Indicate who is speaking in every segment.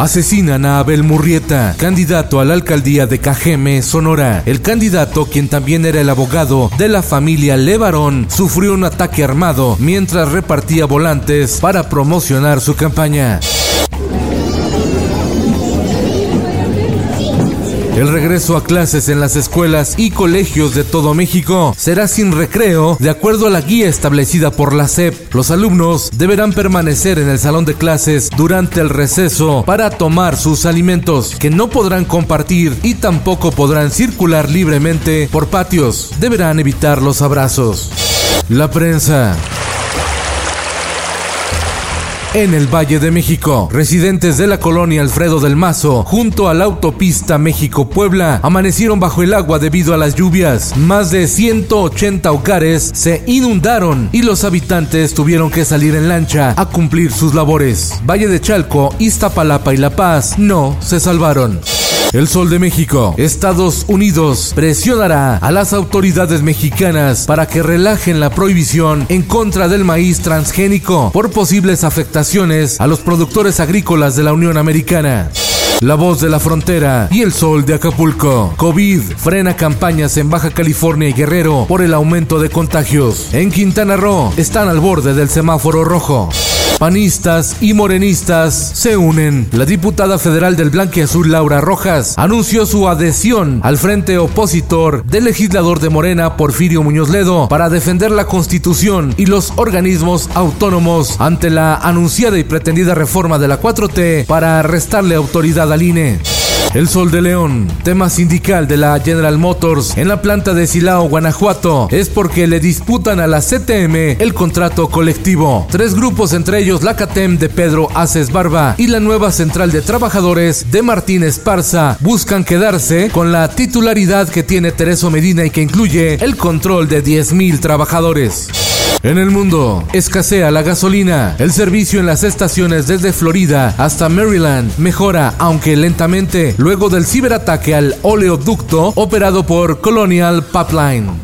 Speaker 1: Asesinan a Abel Murrieta, candidato a la alcaldía de Cajeme, Sonora. El candidato, quien también era el abogado de la familia Levarón, sufrió un ataque armado mientras repartía volantes para promocionar su campaña. El regreso a clases en las escuelas y colegios de todo México será sin recreo, de acuerdo a la guía establecida por la SEP. Los alumnos deberán permanecer en el salón de clases durante el receso para tomar sus alimentos, que no podrán compartir y tampoco podrán circular libremente por patios. Deberán evitar los abrazos. La prensa. En el Valle de México, residentes de la colonia Alfredo del Mazo, junto a la autopista México-Puebla, amanecieron bajo el agua debido a las lluvias. Más de 180 hogares se inundaron y los habitantes tuvieron que salir en lancha a cumplir sus labores. Valle de Chalco, Iztapalapa y La Paz no se salvaron. El Sol de México, Estados Unidos, presionará a las autoridades mexicanas para que relajen la prohibición en contra del maíz transgénico por posibles afectaciones a los productores agrícolas de la Unión Americana. La voz de la frontera y el sol de Acapulco. COVID frena campañas en Baja California y Guerrero por el aumento de contagios. En Quintana Roo están al borde del semáforo rojo. Panistas y morenistas se unen. La diputada federal del Azul Laura Rojas anunció su adhesión al frente opositor del legislador de Morena, Porfirio Muñoz Ledo, para defender la Constitución y los organismos autónomos ante la anunciada y pretendida reforma de la 4T para restarle autoridad al INE. El Sol de León, tema sindical de la General Motors en la planta de Silao, Guanajuato, es porque le disputan a la CTM el contrato colectivo. Tres grupos, entre ellos la CATEM de Pedro Aces Barba y la nueva central de trabajadores de Martín Esparza, buscan quedarse con la titularidad que tiene Tereso Medina y que incluye el control de 10.000 trabajadores. En el mundo, escasea la gasolina. El servicio en las estaciones desde Florida hasta Maryland mejora, aunque lentamente, luego del ciberataque al oleoducto operado por Colonial Pipeline.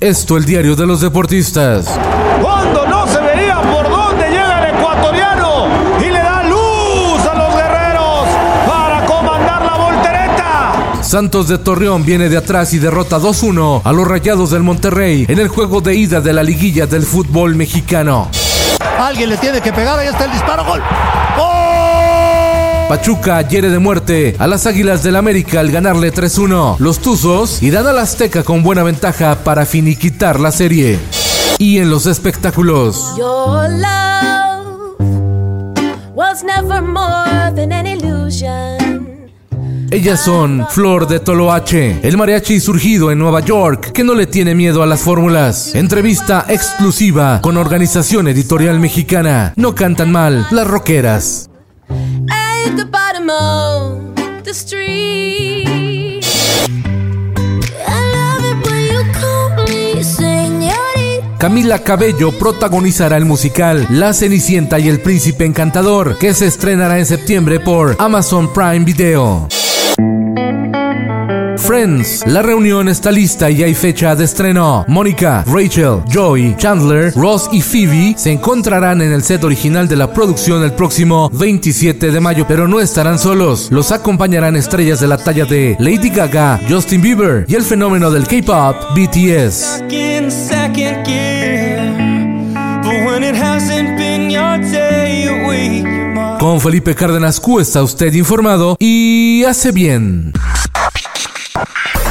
Speaker 1: Esto el diario de los deportistas.
Speaker 2: Cuando no se veía por dónde llega el ecuatoriano y le da luz a los guerreros para comandar la voltereta.
Speaker 1: Santos de Torreón viene de atrás y derrota 2-1 a los Rayados del Monterrey en el juego de ida de la liguilla del fútbol mexicano.
Speaker 3: Alguien le tiene que pegar, ahí está el disparo, gol.
Speaker 1: Pachuca hiere de muerte a las Águilas del América al ganarle 3-1. Los Tuzos irán al Azteca con buena ventaja para finiquitar la serie. Y en los espectáculos.
Speaker 4: Your love was never more than an illusion.
Speaker 1: Ellas son Flor de Toloache, el mariachi surgido en Nueva York, que no le tiene miedo a las fórmulas. Entrevista exclusiva con Organización Editorial Mexicana. No cantan mal las rockeras.
Speaker 4: The bottom of the street.
Speaker 1: Camila Cabello protagonizará el musical La Cenicienta y el Príncipe Encantador, que se estrenará en septiembre por Amazon Prime Video. Friends, la reunión está lista y hay fecha de estreno. Mónica, Rachel, Joey, Chandler, Ross y Phoebe se encontrarán en el set original de la producción el próximo 27 de mayo, pero no estarán solos. Los acompañarán estrellas de la talla de Lady Gaga, Justin Bieber y el fenómeno del K-pop BTS. Con Felipe Cárdenas Q está usted informado y hace bien.